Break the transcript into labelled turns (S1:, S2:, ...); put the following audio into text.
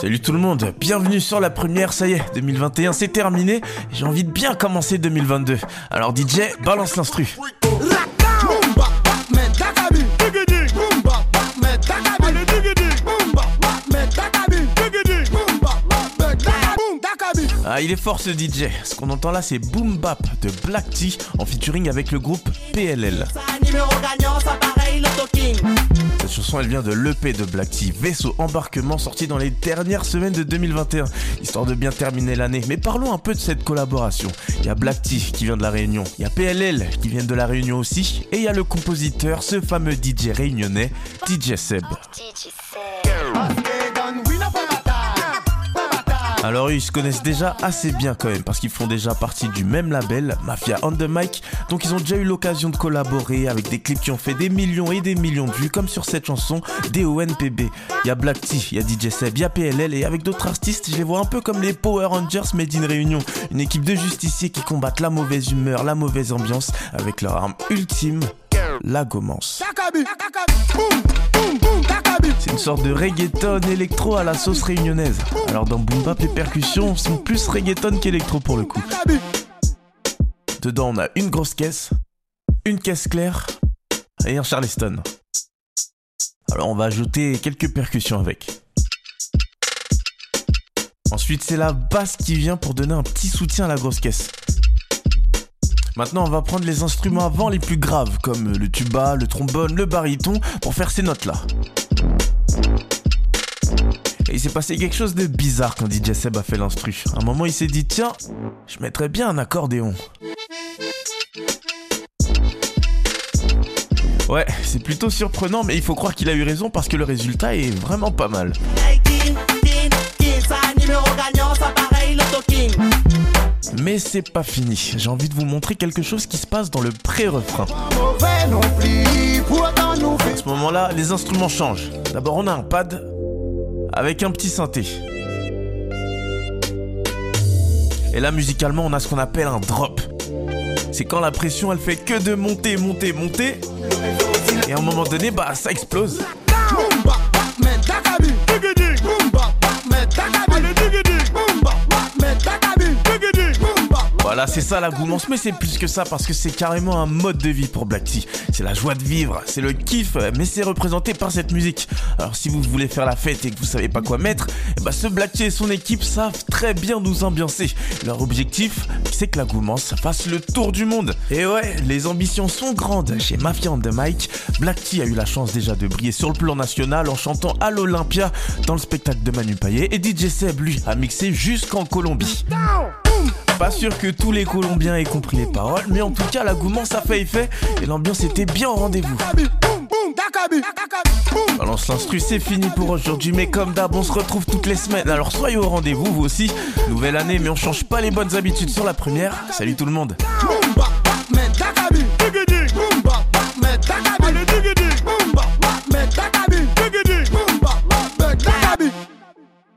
S1: Salut tout le monde, bienvenue sur la première, ça y est, 2021 c'est terminé, j'ai envie de bien commencer 2022. Alors DJ, balance l'instru. Ah, il est fort ce DJ. Ce qu'on entend là, c'est Boom Bap de Black Tea en featuring avec le groupe PLL. Chanson, elle vient de l'EP de Black Tea, Vaisseau Embarquement, sorti dans les dernières semaines de 2021, histoire de bien terminer l'année. Mais parlons un peu de cette collaboration. Il y a Black Tea qui vient de la Réunion, il y a PLL qui vient de la Réunion aussi, et il y a le compositeur, ce fameux DJ réunionnais, DJ Seb. Alors ils se connaissent déjà assez bien quand même parce qu'ils font déjà partie du même label, Mafia on the Mic, donc ils ont déjà eu l'occasion de collaborer avec des clips qui ont fait des millions et des millions de vues comme sur cette chanson DONPB. Il y a Black T, il y a DJ Seb, il y a PLL et avec d'autres artistes je les vois un peu comme les Power Rangers Made in Réunion, une équipe de justiciers qui combattent la mauvaise humeur, la mauvaise ambiance avec leur arme ultime, la gommance. De reggaeton électro à la sauce réunionnaise. Alors dans Boom Bap, les percussions sont plus reggaeton qu'électro pour le coup. Dedans, on a une grosse caisse, une caisse claire et un charleston. Alors on va ajouter quelques percussions avec. Ensuite, c'est la basse qui vient pour donner un petit soutien à la grosse caisse. Maintenant, on va prendre les instruments avant les plus graves, comme le tuba, le trombone, le baryton, pour faire ces notes-là. Et il s'est passé quelque chose de bizarre quand DJ Seb a fait l'instru. À un moment, il s'est dit tiens, je mettrais bien un accordéon. Ouais, c'est plutôt surprenant, mais il faut croire qu'il a eu raison parce que le résultat est vraiment pas mal. Mais c'est pas fini. J'ai envie de vous montrer quelque chose qui se passe dans le pré-refrain. À ce moment-là, les instruments changent. D'abord, on a un pad avec un petit synthé. Et là, musicalement, on a ce qu'on appelle un drop. C'est quand la pression, elle fait que de monter, monter, monter. Et à un moment donné, bah, ça explose. Voilà, c'est ça la goumance, mais c'est plus que ça parce que c'est carrément un mode de vie pour Black. C'est la joie de vivre, c'est le kiff, mais c'est représenté par cette musique. Alors si vous voulez faire la fête et que vous savez pas quoi mettre, ben, ce Black et son équipe savent très bien nous ambiancer. Leur objectif, c'est que la goumance fasse le tour du monde. Et ouais, les ambitions sont grandes. Chez Mafia on the Mic, Black a eu la chance déjà de briller sur le plan national en chantant à l'Olympia dans le spectacle de Manu Payet et DJ Seb, lui, a mixé jusqu'en Colombie. Pas sûr que tous les Colombiens aient compris les paroles, mais en tout cas, la goumance a fait effet et l'ambiance était bien au rendez-vous. Balance l'instru, c'est fini pour aujourd'hui, mais comme d'hab, on se retrouve toutes les semaines. Alors soyez au rendez-vous, vous aussi. Nouvelle année, mais on change pas les bonnes habitudes sur la première. Salut tout le monde.